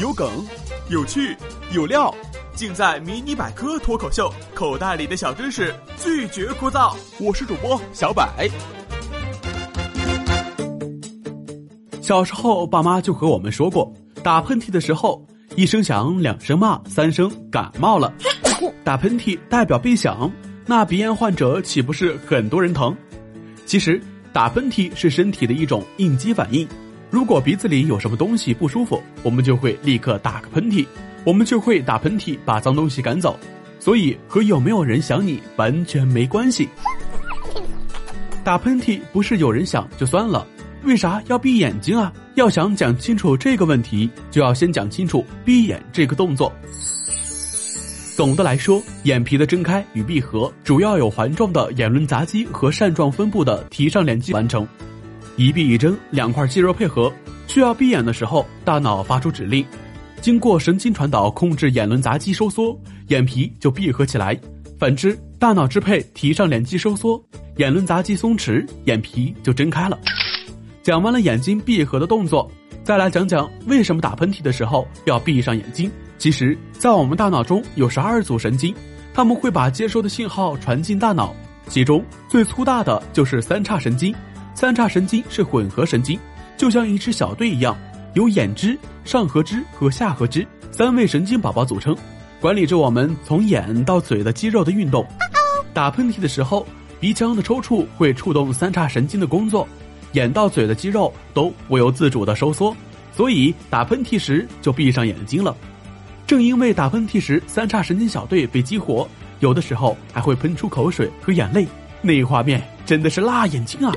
有梗，有趣，有料，尽在《迷你百科脱口秀》，口袋里的小知识拒绝枯燥。我是主播小百。小时候，爸妈就和我们说过，打喷嚏的时候，一声响，两声骂，三声感冒了。打喷嚏代表鼻响，那鼻炎患者岂不是很多人疼？其实，打喷嚏是身体的一种应激反应。如果鼻子里有什么东西不舒服，我们就会立刻打个喷嚏，我们就会打喷嚏把脏东西赶走，所以和有没有人想你完全没关系。打喷嚏不是有人想就算了，为啥要闭眼睛啊？要想讲清楚这个问题，就要先讲清楚闭眼这个动作。总的来说，眼皮的睁开与闭合主要有环状的眼轮匝肌和扇状分布的提上脸肌完成。一闭一睁，两块肌肉配合，需要闭眼的时候，大脑发出指令，经过神经传导控制眼轮匝肌收缩，眼皮就闭合起来。反之，大脑支配提上帘肌收缩，眼轮匝肌松弛，眼皮就睁开了。讲完了眼睛闭合的动作，再来讲讲为什么打喷嚏的时候要闭上眼睛。其实，在我们大脑中有十二组神经，他们会把接收的信号传进大脑，其中最粗大的就是三叉神经。三叉神经是混合神经，就像一支小队一样，由眼支、上颌支和下颌支三位神经宝宝组成，管理着我们从眼到嘴的肌肉的运动。打喷嚏的时候，鼻腔的抽搐会触动三叉神经的工作，眼到嘴的肌肉都不由自主的收缩，所以打喷嚏时就闭上眼睛了。正因为打喷嚏时三叉神经小队被激活，有的时候还会喷出口水和眼泪，那画面真的是辣眼睛啊！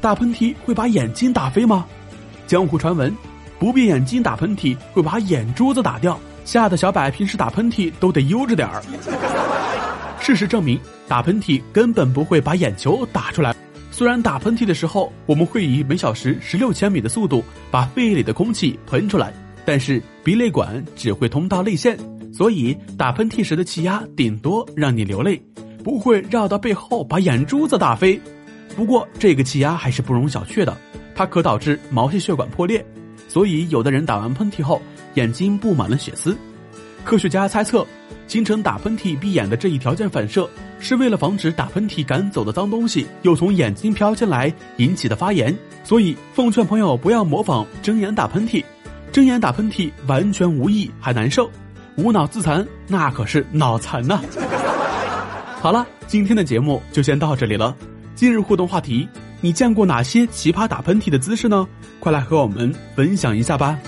打喷嚏会把眼睛打飞吗？江湖传闻，不闭眼睛打喷嚏会把眼珠子打掉，吓得小柏平时打喷嚏都得悠着点儿。事实证明，打喷嚏根本不会把眼球打出来。虽然打喷嚏的时候我们会以每小时十六千米的速度把肺里的空气喷出来，但是鼻泪管只会通到泪腺，所以打喷嚏时的气压顶多让你流泪，不会绕到背后把眼珠子打飞。不过，这个气压还是不容小觑的，它可导致毛细血管破裂，所以有的人打完喷嚏后眼睛布满了血丝。科学家猜测，形成打喷嚏闭眼的这一条件反射，是为了防止打喷嚏赶走的脏东西又从眼睛飘进来引起的发炎。所以，奉劝朋友不要模仿睁眼打喷嚏，睁眼打喷嚏完全无益还难受，无脑自残那可是脑残呐。好了，今天的节目就先到这里了。今日互动话题：你见过哪些奇葩打喷嚏的姿势呢？快来和我们分享一下吧！